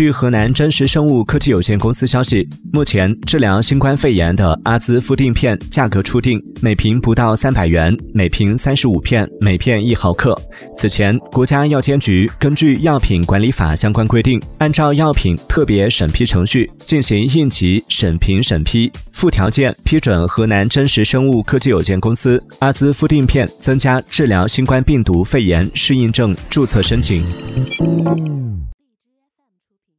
据河南真实生物科技有限公司消息，目前治疗新冠肺炎的阿兹夫定片价格初定，每瓶不到三百元，每瓶三十五片，每片一毫克。此前，国家药监局根据《药品管理法》相关规定，按照药品特别审批程序进行应急审评审批，附条件批准河南真实生物科技有限公司阿兹夫定片增加治疗新冠病毒肺炎适应症注册申请。出品。